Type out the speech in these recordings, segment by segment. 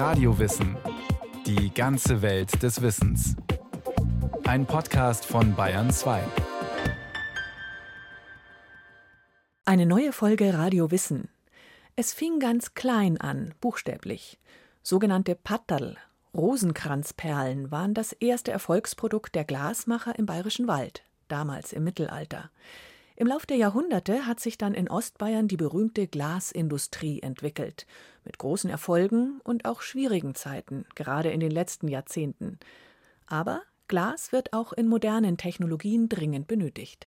Radiowissen. Die ganze Welt des Wissens. Ein Podcast von Bayern 2. Eine neue Folge Radio Wissen. Es fing ganz klein an, buchstäblich. Sogenannte Patterl, Rosenkranzperlen, waren das erste Erfolgsprodukt der Glasmacher im Bayerischen Wald, damals im Mittelalter. Im Lauf der Jahrhunderte hat sich dann in Ostbayern die berühmte Glasindustrie entwickelt, mit großen Erfolgen und auch schwierigen Zeiten, gerade in den letzten Jahrzehnten. Aber Glas wird auch in modernen Technologien dringend benötigt.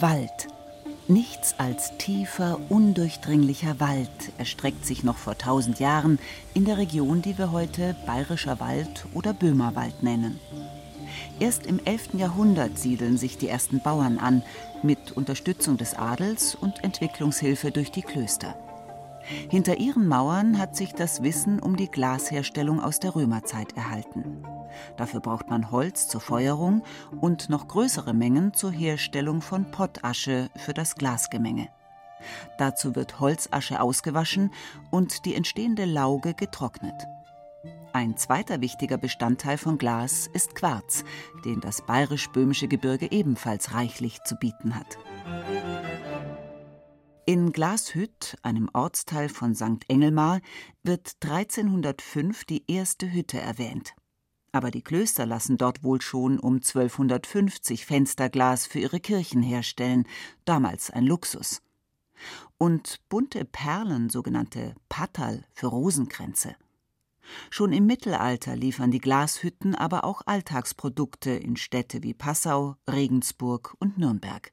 Wald. Nichts als tiefer, undurchdringlicher Wald erstreckt sich noch vor tausend Jahren in der Region, die wir heute Bayerischer Wald oder Böhmerwald nennen. Erst im 11. Jahrhundert siedeln sich die ersten Bauern an, mit Unterstützung des Adels und Entwicklungshilfe durch die Klöster. Hinter ihren Mauern hat sich das Wissen um die Glasherstellung aus der Römerzeit erhalten. Dafür braucht man Holz zur Feuerung und noch größere Mengen zur Herstellung von Pottasche für das Glasgemenge. Dazu wird Holzasche ausgewaschen und die entstehende Lauge getrocknet. Ein zweiter wichtiger Bestandteil von Glas ist Quarz, den das bayerisch-böhmische Gebirge ebenfalls reichlich zu bieten hat. In Glashütt, einem Ortsteil von St. Engelmar, wird 1305 die erste Hütte erwähnt. Aber die Klöster lassen dort wohl schon um 1250 Fensterglas für ihre Kirchen herstellen, damals ein Luxus. Und bunte Perlen, sogenannte Patal für Rosenkränze. Schon im Mittelalter liefern die Glashütten aber auch Alltagsprodukte in Städte wie Passau, Regensburg und Nürnberg.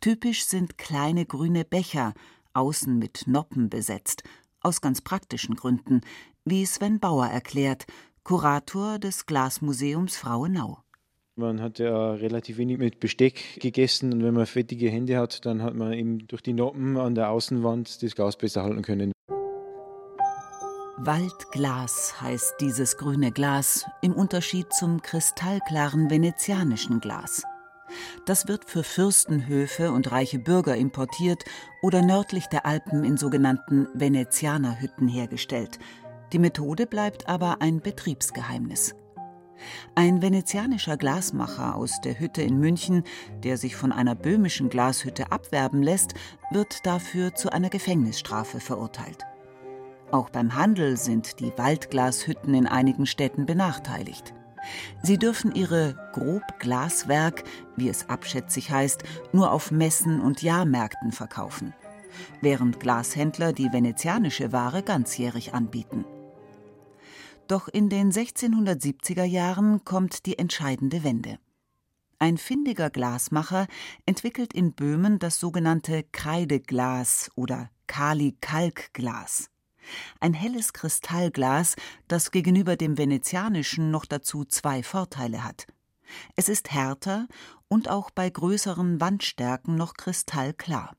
Typisch sind kleine grüne Becher, außen mit Noppen besetzt, aus ganz praktischen Gründen, wie Sven Bauer erklärt, Kurator des Glasmuseums Frauenau. Man hat ja relativ wenig mit Besteck gegessen und wenn man fettige Hände hat, dann hat man eben durch die Noppen an der Außenwand das Glas besser halten können. Waldglas heißt dieses grüne Glas im Unterschied zum kristallklaren venezianischen Glas. Das wird für Fürstenhöfe und reiche Bürger importiert oder nördlich der Alpen in sogenannten Venezianerhütten hergestellt. Die Methode bleibt aber ein Betriebsgeheimnis. Ein venezianischer Glasmacher aus der Hütte in München, der sich von einer böhmischen Glashütte abwerben lässt, wird dafür zu einer Gefängnisstrafe verurteilt. Auch beim Handel sind die Waldglashütten in einigen Städten benachteiligt. Sie dürfen ihre Grobglaswerk, wie es abschätzig heißt, nur auf Messen und Jahrmärkten verkaufen, während Glashändler die venezianische Ware ganzjährig anbieten. Doch in den 1670er Jahren kommt die entscheidende Wende. Ein findiger Glasmacher entwickelt in Böhmen das sogenannte Kreideglas oder Kali-Kalkglas. Ein helles Kristallglas, das gegenüber dem venezianischen noch dazu zwei Vorteile hat. Es ist härter und auch bei größeren Wandstärken noch kristallklar.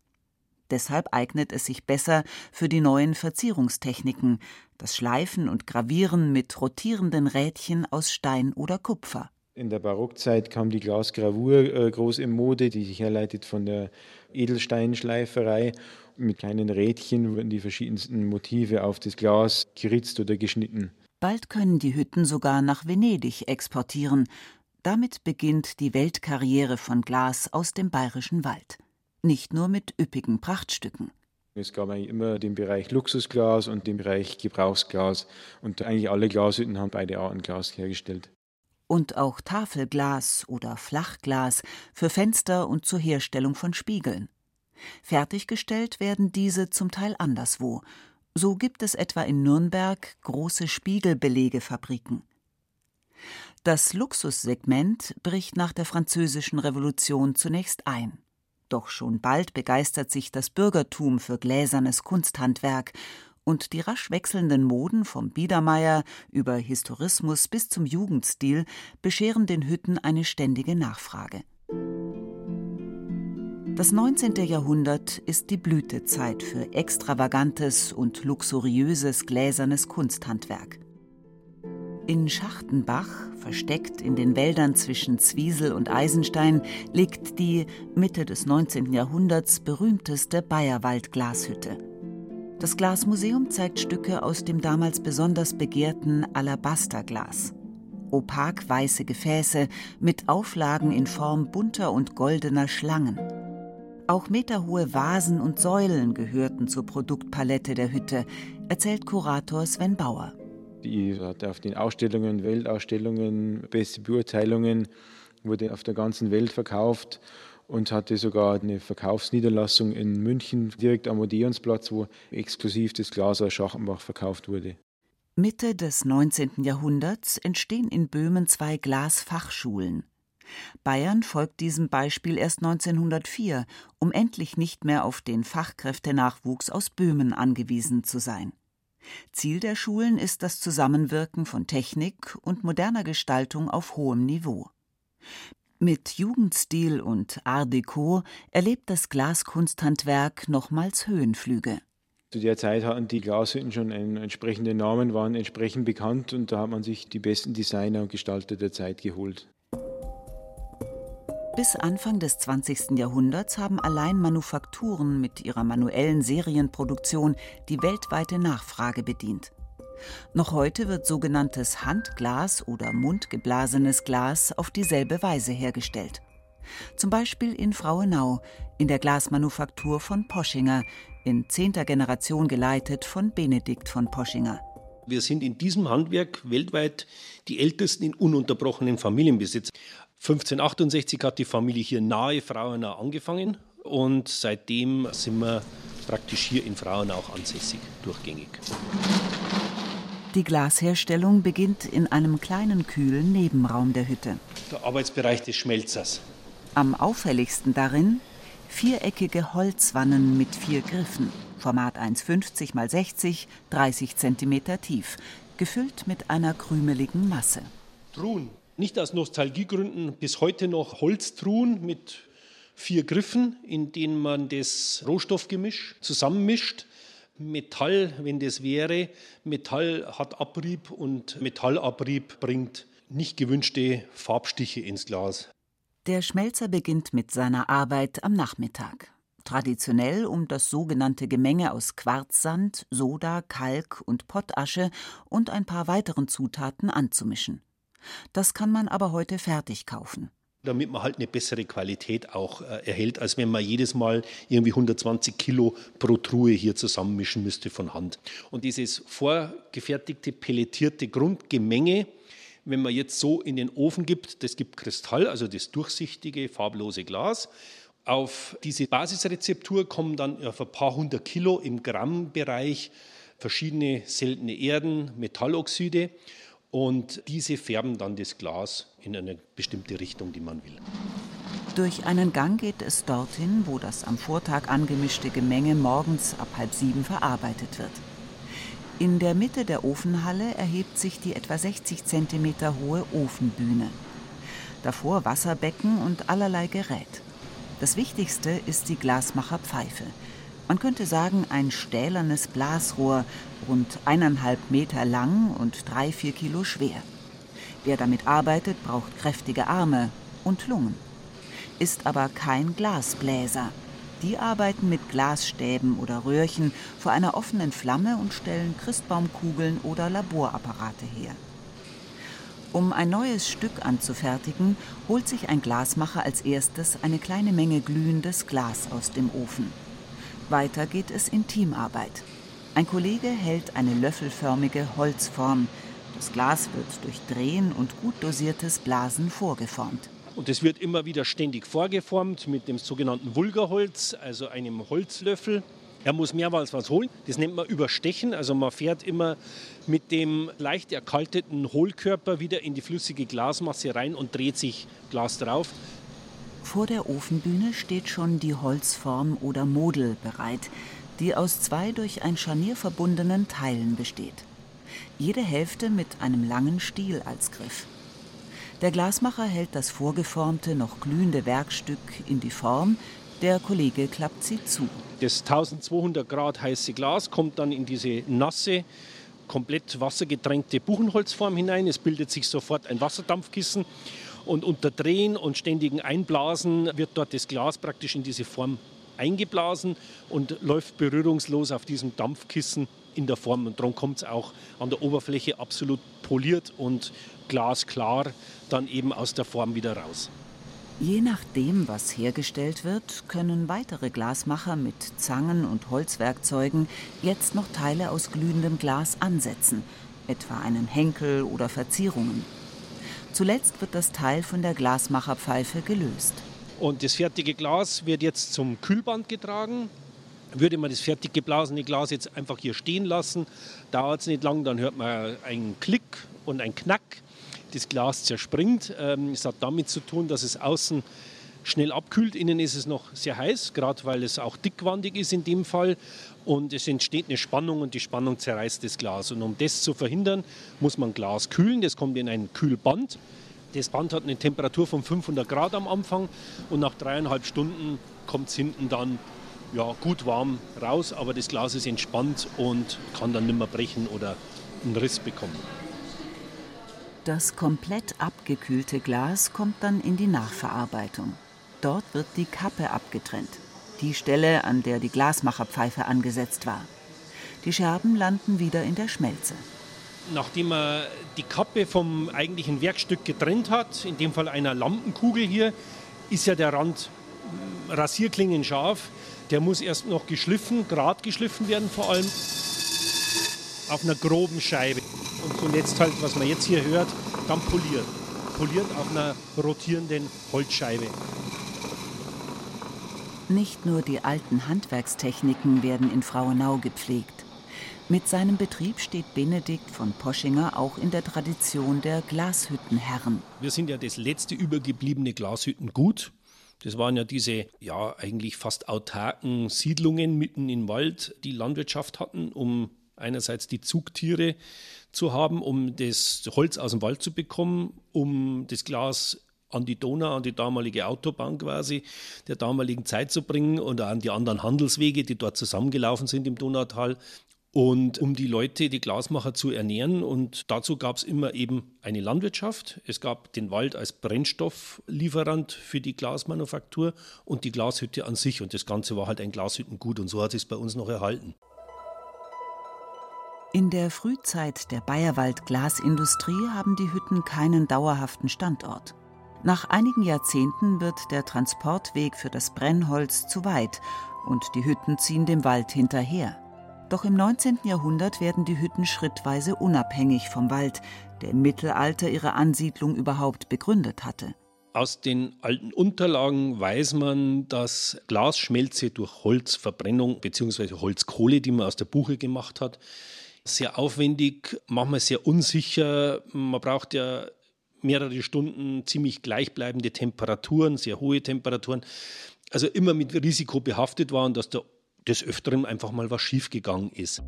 Deshalb eignet es sich besser für die neuen Verzierungstechniken, das Schleifen und Gravieren mit rotierenden Rädchen aus Stein oder Kupfer. In der Barockzeit kam die Glasgravur äh, groß in Mode, die sich herleitet von der Edelsteinschleiferei. Mit kleinen Rädchen wurden die verschiedensten Motive auf das Glas geritzt oder geschnitten. Bald können die Hütten sogar nach Venedig exportieren. Damit beginnt die Weltkarriere von Glas aus dem bayerischen Wald. Nicht nur mit üppigen Prachtstücken. Es gab eigentlich immer den Bereich Luxusglas und den Bereich Gebrauchsglas. Und eigentlich alle Glashütten haben beide Arten Glas hergestellt und auch Tafelglas oder Flachglas für Fenster und zur Herstellung von Spiegeln. Fertiggestellt werden diese zum Teil anderswo. So gibt es etwa in Nürnberg große Spiegelbelegefabriken. Das Luxussegment bricht nach der Französischen Revolution zunächst ein. Doch schon bald begeistert sich das Bürgertum für gläsernes Kunsthandwerk und die rasch wechselnden Moden vom Biedermeier über Historismus bis zum Jugendstil bescheren den Hütten eine ständige Nachfrage. Das 19. Jahrhundert ist die Blütezeit für extravagantes und luxuriöses gläsernes Kunsthandwerk. In Schachtenbach, versteckt in den Wäldern zwischen Zwiesel und Eisenstein, liegt die Mitte des 19. Jahrhunderts berühmteste Bayerwald-Glashütte. Das Glasmuseum zeigt Stücke aus dem damals besonders begehrten Alabasterglas. Opak weiße Gefäße mit Auflagen in Form bunter und goldener Schlangen. Auch meterhohe Vasen und Säulen gehörten zur Produktpalette der Hütte, erzählt Kurator Sven Bauer. Die hat auf den Ausstellungen, Weltausstellungen, beste Beurteilungen, wurde auf der ganzen Welt verkauft und hatte sogar eine Verkaufsniederlassung in München, direkt am Odeonsplatz, wo exklusiv das Glas aus Schachenbach verkauft wurde. Mitte des 19. Jahrhunderts entstehen in Böhmen zwei Glasfachschulen. Bayern folgt diesem Beispiel erst 1904, um endlich nicht mehr auf den Fachkräftenachwuchs aus Böhmen angewiesen zu sein. Ziel der Schulen ist das Zusammenwirken von Technik und moderner Gestaltung auf hohem Niveau. Mit Jugendstil und Art Deco erlebt das Glaskunsthandwerk nochmals Höhenflüge. Zu der Zeit hatten die Glashütten schon einen entsprechenden Namen, waren entsprechend bekannt und da hat man sich die besten Designer und Gestalter der Zeit geholt. Bis Anfang des 20. Jahrhunderts haben allein Manufakturen mit ihrer manuellen Serienproduktion die weltweite Nachfrage bedient. Noch heute wird sogenanntes Handglas oder mundgeblasenes Glas auf dieselbe Weise hergestellt. Zum Beispiel in Frauenau, in der Glasmanufaktur von Poschinger, in zehnter Generation geleitet von Benedikt von Poschinger. Wir sind in diesem Handwerk weltweit die ältesten in ununterbrochenem Familienbesitz. 1568 hat die Familie hier nahe Frauenau angefangen und seitdem sind wir praktisch hier in Frauenau auch ansässig, durchgängig. Die Glasherstellung beginnt in einem kleinen kühlen Nebenraum der Hütte. Der Arbeitsbereich des Schmelzers. Am auffälligsten darin viereckige Holzwannen mit vier Griffen, Format 1,50 x 60, 30 cm tief, gefüllt mit einer krümeligen Masse. Truhen, nicht aus Nostalgiegründen bis heute noch Holztruhen mit vier Griffen, in denen man das Rohstoffgemisch zusammenmischt. Metall, wenn das wäre, Metall hat Abrieb und Metallabrieb bringt nicht gewünschte Farbstiche ins Glas. Der Schmelzer beginnt mit seiner Arbeit am Nachmittag. Traditionell, um das sogenannte Gemenge aus Quarzsand, Soda, Kalk und Pottasche und ein paar weiteren Zutaten anzumischen. Das kann man aber heute fertig kaufen damit man halt eine bessere Qualität auch äh, erhält, als wenn man jedes Mal irgendwie 120 Kilo pro Truhe hier zusammenmischen müsste von Hand. Und dieses vorgefertigte, pelletierte Grundgemenge, wenn man jetzt so in den Ofen gibt, das gibt Kristall, also das durchsichtige, farblose Glas. Auf diese Basisrezeptur kommen dann auf ein paar hundert Kilo im Grammbereich verschiedene seltene Erden, Metalloxide. Und diese färben dann das Glas in eine bestimmte Richtung, die man will. Durch einen Gang geht es dorthin, wo das am Vortag angemischte Gemenge morgens ab halb sieben verarbeitet wird. In der Mitte der Ofenhalle erhebt sich die etwa 60 cm hohe Ofenbühne. Davor Wasserbecken und allerlei Gerät. Das Wichtigste ist die Glasmacherpfeife. Man könnte sagen, ein stählernes Blasrohr, rund eineinhalb Meter lang und drei, vier Kilo schwer. Wer damit arbeitet, braucht kräftige Arme und Lungen. Ist aber kein Glasbläser. Die arbeiten mit Glasstäben oder Röhrchen vor einer offenen Flamme und stellen Christbaumkugeln oder Laborapparate her. Um ein neues Stück anzufertigen, holt sich ein Glasmacher als erstes eine kleine Menge glühendes Glas aus dem Ofen. Weiter geht es in Teamarbeit. Ein Kollege hält eine löffelförmige Holzform. Das Glas wird durch Drehen und gut dosiertes Blasen vorgeformt. Und es wird immer wieder ständig vorgeformt mit dem sogenannten Vulgarholz, also einem Holzlöffel. Er muss mehrmals was holen. Das nennt man Überstechen. Also man fährt immer mit dem leicht erkalteten Hohlkörper wieder in die flüssige Glasmasse rein und dreht sich Glas drauf. Vor der Ofenbühne steht schon die Holzform oder Model bereit die aus zwei durch ein Scharnier verbundenen Teilen besteht. Jede Hälfte mit einem langen Stiel als Griff. Der Glasmacher hält das vorgeformte, noch glühende Werkstück in die Form, der Kollege klappt sie zu. Das 1200 Grad heiße Glas kommt dann in diese nasse, komplett wassergetränkte Buchenholzform hinein. Es bildet sich sofort ein Wasserdampfkissen und unter Drehen und ständigen Einblasen wird dort das Glas praktisch in diese Form eingeblasen und läuft berührungslos auf diesem Dampfkissen in der Form. Und darum kommt es auch an der Oberfläche absolut poliert und glasklar dann eben aus der Form wieder raus. Je nachdem, was hergestellt wird, können weitere Glasmacher mit Zangen und Holzwerkzeugen jetzt noch Teile aus glühendem Glas ansetzen, etwa einen Henkel oder Verzierungen. Zuletzt wird das Teil von der Glasmacherpfeife gelöst. Und das fertige Glas wird jetzt zum Kühlband getragen. Würde man das fertig geblasene Glas jetzt einfach hier stehen lassen, dauert es nicht lang, dann hört man einen Klick und einen Knack das Glas zerspringt. Ähm, es hat damit zu tun, dass es außen schnell abkühlt. Innen ist es noch sehr heiß, gerade weil es auch dickwandig ist in dem Fall. Und es entsteht eine Spannung und die Spannung zerreißt das Glas. Und um das zu verhindern, muss man Glas kühlen. Das kommt in ein Kühlband. Das Band hat eine Temperatur von 500 Grad am Anfang und nach dreieinhalb Stunden kommt es hinten dann ja, gut warm raus, aber das Glas ist entspannt und kann dann nicht mehr brechen oder einen Riss bekommen. Das komplett abgekühlte Glas kommt dann in die Nachverarbeitung. Dort wird die Kappe abgetrennt, die Stelle, an der die Glasmacherpfeife angesetzt war. Die Scherben landen wieder in der Schmelze. Nachdem man die Kappe vom eigentlichen Werkstück getrennt hat, in dem Fall einer Lampenkugel hier, ist ja der Rand rasierklingen scharf. Der muss erst noch geschliffen, grad geschliffen werden vor allem, auf einer groben Scheibe und zuletzt halt, was man jetzt hier hört, dann poliert. Poliert auf einer rotierenden Holzscheibe. Nicht nur die alten Handwerkstechniken werden in Frauenau gepflegt. Mit seinem Betrieb steht Benedikt von Poschinger auch in der Tradition der Glashüttenherren. Wir sind ja das letzte übergebliebene Glashüttengut. Das waren ja diese, ja, eigentlich fast autarken Siedlungen mitten im Wald, die Landwirtschaft hatten, um einerseits die Zugtiere zu haben, um das Holz aus dem Wald zu bekommen, um das Glas an die Donau, an die damalige Autobahn quasi der damaligen Zeit zu bringen und an die anderen Handelswege, die dort zusammengelaufen sind im Donautal. Und um die Leute, die Glasmacher zu ernähren. Und dazu gab es immer eben eine Landwirtschaft. Es gab den Wald als Brennstofflieferant für die Glasmanufaktur und die Glashütte an sich. Und das Ganze war halt ein Glashüttengut. Und so hat es bei uns noch erhalten. In der Frühzeit der Bayerwald-Glasindustrie haben die Hütten keinen dauerhaften Standort. Nach einigen Jahrzehnten wird der Transportweg für das Brennholz zu weit und die Hütten ziehen dem Wald hinterher. Doch im 19. Jahrhundert werden die Hütten schrittweise unabhängig vom Wald, der im Mittelalter ihre Ansiedlung überhaupt begründet hatte. Aus den alten Unterlagen weiß man, dass Glasschmelze durch Holzverbrennung bzw. Holzkohle, die man aus der Buche gemacht hat, sehr aufwendig, manchmal sehr unsicher. Man braucht ja mehrere Stunden ziemlich gleichbleibende Temperaturen, sehr hohe Temperaturen. Also immer mit Risiko behaftet war und dass da des Öfteren einfach mal was schiefgegangen ist.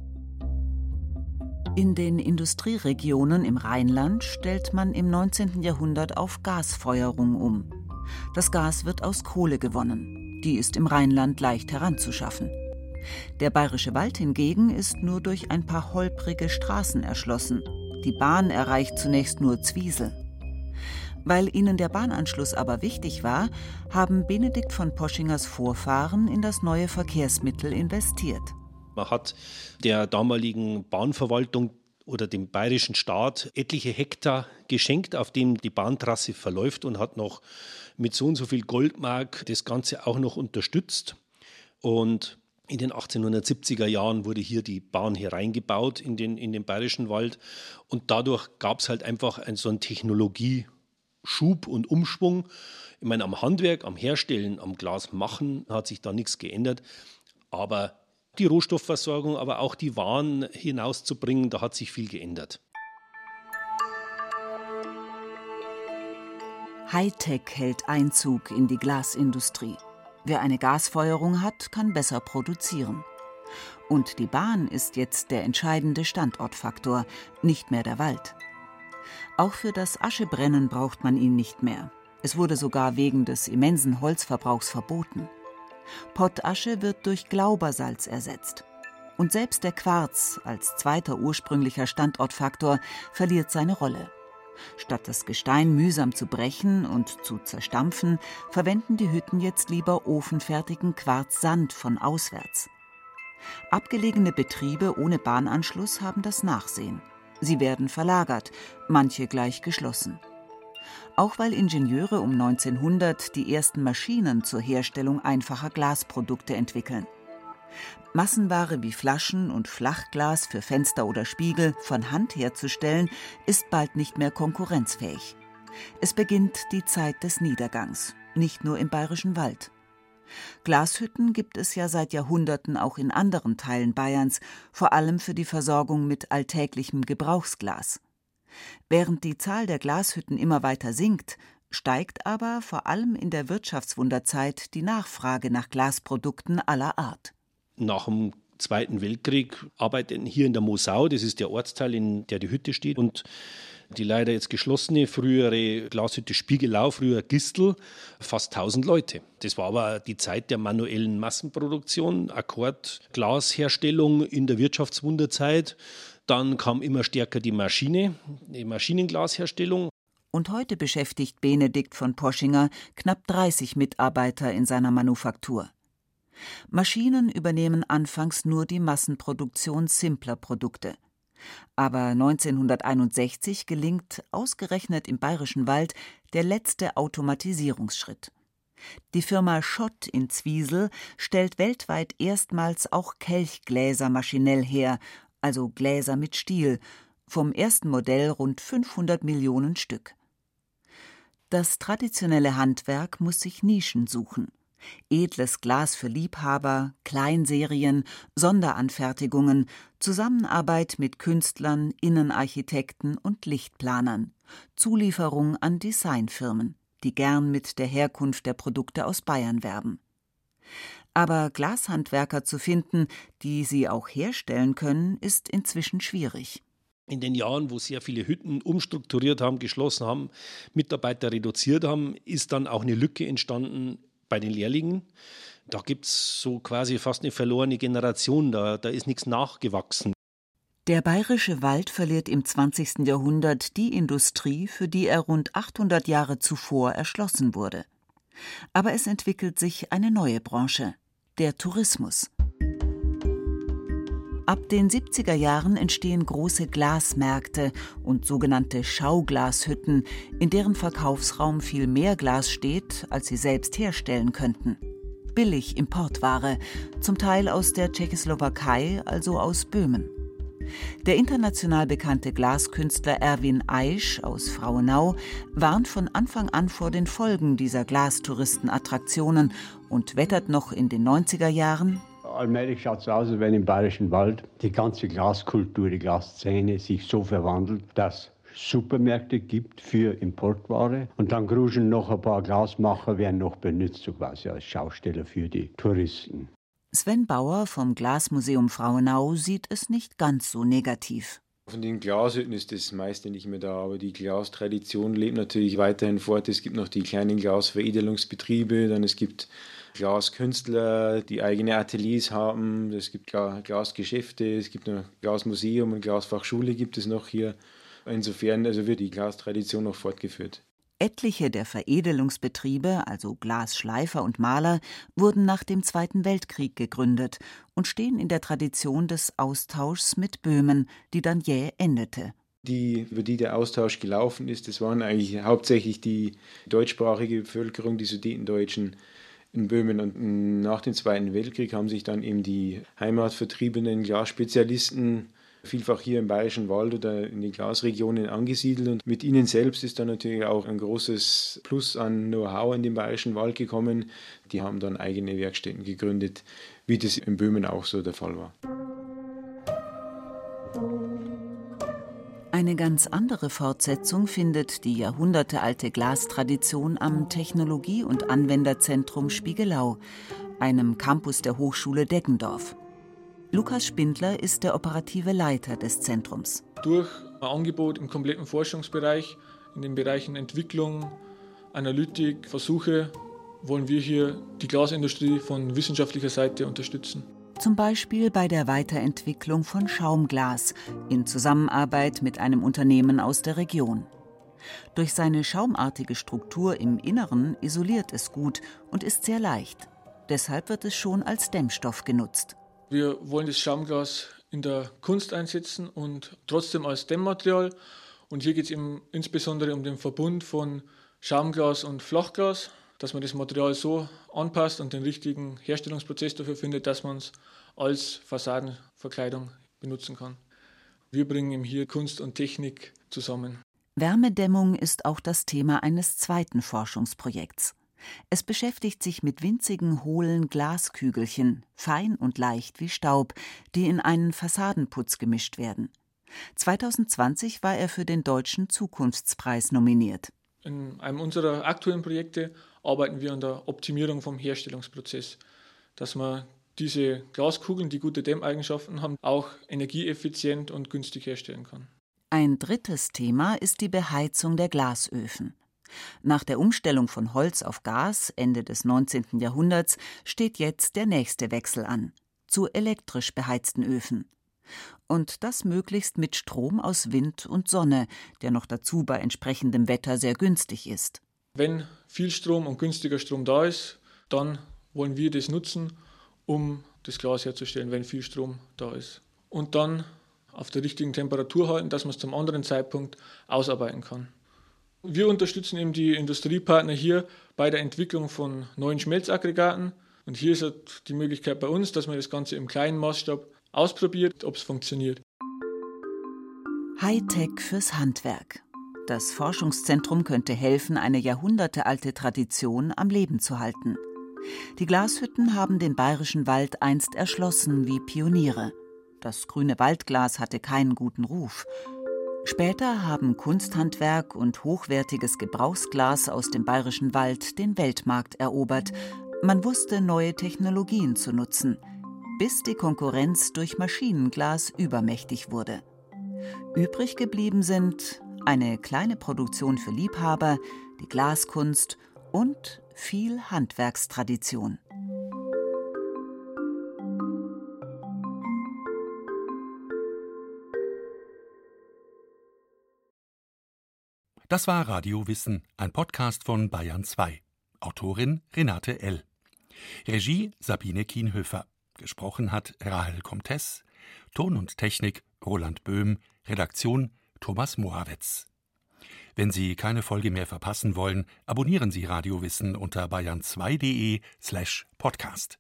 In den Industrieregionen im Rheinland stellt man im 19. Jahrhundert auf Gasfeuerung um. Das Gas wird aus Kohle gewonnen. Die ist im Rheinland leicht heranzuschaffen. Der bayerische Wald hingegen ist nur durch ein paar holprige Straßen erschlossen. Die Bahn erreicht zunächst nur Zwiesel. Weil ihnen der Bahnanschluss aber wichtig war, haben Benedikt von Poschingers Vorfahren in das neue Verkehrsmittel investiert. Man hat der damaligen Bahnverwaltung oder dem bayerischen Staat etliche Hektar geschenkt, auf dem die Bahntrasse verläuft und hat noch mit so und so viel Goldmark das Ganze auch noch unterstützt. Und in den 1870er Jahren wurde hier die Bahn hereingebaut in den, in den Bayerischen Wald und dadurch gab es halt einfach ein, so einen Technologieschub und Umschwung. Ich meine, am Handwerk, am Herstellen, am Glasmachen hat sich da nichts geändert, aber die Rohstoffversorgung, aber auch die Waren hinauszubringen, da hat sich viel geändert. Hightech hält Einzug in die Glasindustrie. Wer eine Gasfeuerung hat, kann besser produzieren. Und die Bahn ist jetzt der entscheidende Standortfaktor, nicht mehr der Wald. Auch für das Aschebrennen braucht man ihn nicht mehr. Es wurde sogar wegen des immensen Holzverbrauchs verboten. Pottasche wird durch Glaubersalz ersetzt. Und selbst der Quarz als zweiter ursprünglicher Standortfaktor verliert seine Rolle. Statt das Gestein mühsam zu brechen und zu zerstampfen, verwenden die Hütten jetzt lieber ofenfertigen Quarzsand von auswärts. Abgelegene Betriebe ohne Bahnanschluss haben das Nachsehen. Sie werden verlagert, manche gleich geschlossen. Auch weil Ingenieure um 1900 die ersten Maschinen zur Herstellung einfacher Glasprodukte entwickeln. Massenware wie Flaschen und Flachglas für Fenster oder Spiegel von Hand herzustellen, ist bald nicht mehr konkurrenzfähig. Es beginnt die Zeit des Niedergangs, nicht nur im bayerischen Wald. Glashütten gibt es ja seit Jahrhunderten auch in anderen Teilen Bayerns, vor allem für die Versorgung mit alltäglichem Gebrauchsglas. Während die Zahl der Glashütten immer weiter sinkt, steigt aber vor allem in der Wirtschaftswunderzeit die Nachfrage nach Glasprodukten aller Art. Nach dem Zweiten Weltkrieg arbeiteten hier in der Mosau, das ist der Ortsteil, in der die Hütte steht, und die leider jetzt geschlossene frühere Glashütte Spiegelau, früher Gistel, fast 1000 Leute. Das war aber die Zeit der manuellen Massenproduktion, Akkordglasherstellung in der Wirtschaftswunderzeit. Dann kam immer stärker die Maschine, die Maschinenglasherstellung. Und heute beschäftigt Benedikt von Poschinger knapp 30 Mitarbeiter in seiner Manufaktur. Maschinen übernehmen anfangs nur die Massenproduktion simpler Produkte. Aber 1961 gelingt ausgerechnet im Bayerischen Wald der letzte Automatisierungsschritt. Die Firma Schott in Zwiesel stellt weltweit erstmals auch Kelchgläser maschinell her, also Gläser mit Stiel, vom ersten Modell rund 500 Millionen Stück. Das traditionelle Handwerk muss sich Nischen suchen edles Glas für Liebhaber, Kleinserien, Sonderanfertigungen, Zusammenarbeit mit Künstlern, Innenarchitekten und Lichtplanern, Zulieferung an Designfirmen, die gern mit der Herkunft der Produkte aus Bayern werben. Aber Glashandwerker zu finden, die sie auch herstellen können, ist inzwischen schwierig in den Jahren, wo sehr viele Hütten umstrukturiert haben, geschlossen haben, Mitarbeiter reduziert haben, ist dann auch eine Lücke entstanden bei den Lehrlingen. Da gibt es so quasi fast eine verlorene Generation, da, da ist nichts nachgewachsen. Der bayerische Wald verliert im 20. Jahrhundert die Industrie, für die er rund 800 Jahre zuvor erschlossen wurde. Aber es entwickelt sich eine neue Branche, der Tourismus. Ab den 70er Jahren entstehen große Glasmärkte und sogenannte Schauglashütten, in deren Verkaufsraum viel mehr Glas steht, als sie selbst herstellen könnten. Billig Importware, zum Teil aus der Tschechoslowakei, also aus Böhmen. Der international bekannte Glaskünstler Erwin Eisch aus Frauenau warnt von Anfang an vor den Folgen dieser Glastouristenattraktionen und wettert noch in den 90er Jahren, allmählich schaut es aus, als wenn im Bayerischen Wald die ganze Glaskultur, die Glasszene sich so verwandelt, dass Supermärkte gibt für Importware und dann gruschen noch ein paar Glasmacher, werden noch benutzt, so quasi als Schausteller für die Touristen. Sven Bauer vom Glasmuseum Frauenau sieht es nicht ganz so negativ. Von den Glashütten ist das meiste nicht mehr da, aber die Glastradition lebt natürlich weiterhin fort. Es gibt noch die kleinen Glasveredelungsbetriebe, dann es gibt Glaskünstler, die eigene Ateliers haben. Es gibt Glasgeschäfte, es gibt ein Glasmuseum und Glasfachschule gibt es noch hier. Insofern also wird die Glastradition noch fortgeführt. Etliche der Veredelungsbetriebe, also Glasschleifer und Maler, wurden nach dem Zweiten Weltkrieg gegründet und stehen in der Tradition des Austauschs mit Böhmen, die dann jäh endete die, über die der Austausch gelaufen ist, das waren eigentlich hauptsächlich die deutschsprachige Bevölkerung, die Sudetendeutschen in Böhmen. Und nach dem Zweiten Weltkrieg haben sich dann eben die heimatvertriebenen Glasspezialisten vielfach hier im Bayerischen Wald oder in den Glasregionen angesiedelt. Und mit ihnen selbst ist dann natürlich auch ein großes Plus an Know-how in den Bayerischen Wald gekommen. Die haben dann eigene Werkstätten gegründet, wie das in Böhmen auch so der Fall war. Eine ganz andere Fortsetzung findet die jahrhundertealte Glastradition am Technologie- und Anwenderzentrum Spiegelau, einem Campus der Hochschule Deggendorf. Lukas Spindler ist der operative Leiter des Zentrums. Durch ein Angebot im kompletten Forschungsbereich, in den Bereichen Entwicklung, Analytik, Versuche, wollen wir hier die Glasindustrie von wissenschaftlicher Seite unterstützen zum Beispiel bei der Weiterentwicklung von Schaumglas in Zusammenarbeit mit einem Unternehmen aus der Region. Durch seine schaumartige Struktur im Inneren isoliert es gut und ist sehr leicht. Deshalb wird es schon als Dämmstoff genutzt. Wir wollen das Schaumglas in der Kunst einsetzen und trotzdem als Dämmmaterial. Und hier geht es insbesondere um den Verbund von Schaumglas und Flachglas, dass man das Material so anpasst und den richtigen Herstellungsprozess dafür findet, dass man es als Fassadenverkleidung benutzen kann. Wir bringen hier Kunst und Technik zusammen. Wärmedämmung ist auch das Thema eines zweiten Forschungsprojekts. Es beschäftigt sich mit winzigen hohlen Glaskügelchen, fein und leicht wie Staub, die in einen Fassadenputz gemischt werden. 2020 war er für den Deutschen Zukunftspreis nominiert. In einem unserer aktuellen Projekte arbeiten wir an der Optimierung vom Herstellungsprozess, dass man diese Glaskugeln, die gute Dämmeigenschaften haben, auch energieeffizient und günstig herstellen kann. Ein drittes Thema ist die Beheizung der Glasöfen. Nach der Umstellung von Holz auf Gas Ende des 19. Jahrhunderts steht jetzt der nächste Wechsel an zu elektrisch beheizten Öfen. Und das möglichst mit Strom aus Wind und Sonne, der noch dazu bei entsprechendem Wetter sehr günstig ist. Wenn viel Strom und günstiger Strom da ist, dann wollen wir das nutzen, um das Glas herzustellen, wenn viel Strom da ist. Und dann auf der richtigen Temperatur halten, dass man es zum anderen Zeitpunkt ausarbeiten kann. Wir unterstützen eben die Industriepartner hier bei der Entwicklung von neuen Schmelzaggregaten. Und hier ist halt die Möglichkeit bei uns, dass man das Ganze im kleinen Maßstab ausprobiert, ob es funktioniert. Hightech fürs Handwerk. Das Forschungszentrum könnte helfen, eine jahrhundertealte Tradition am Leben zu halten. Die Glashütten haben den bayerischen Wald einst erschlossen wie Pioniere. Das grüne Waldglas hatte keinen guten Ruf. Später haben Kunsthandwerk und hochwertiges Gebrauchsglas aus dem bayerischen Wald den Weltmarkt erobert. Man wusste, neue Technologien zu nutzen, bis die Konkurrenz durch Maschinenglas übermächtig wurde. Übrig geblieben sind eine kleine Produktion für Liebhaber, die Glaskunst und viel Handwerkstradition. Das war Radio Wissen, ein Podcast von Bayern 2. Autorin Renate L. Regie Sabine Kienhöfer. Gesprochen hat Rahel Comtes. Ton und Technik Roland Böhm. Redaktion Thomas Morawetz. Wenn Sie keine Folge mehr verpassen wollen, abonnieren Sie Radio Wissen unter bayern2.de slash podcast.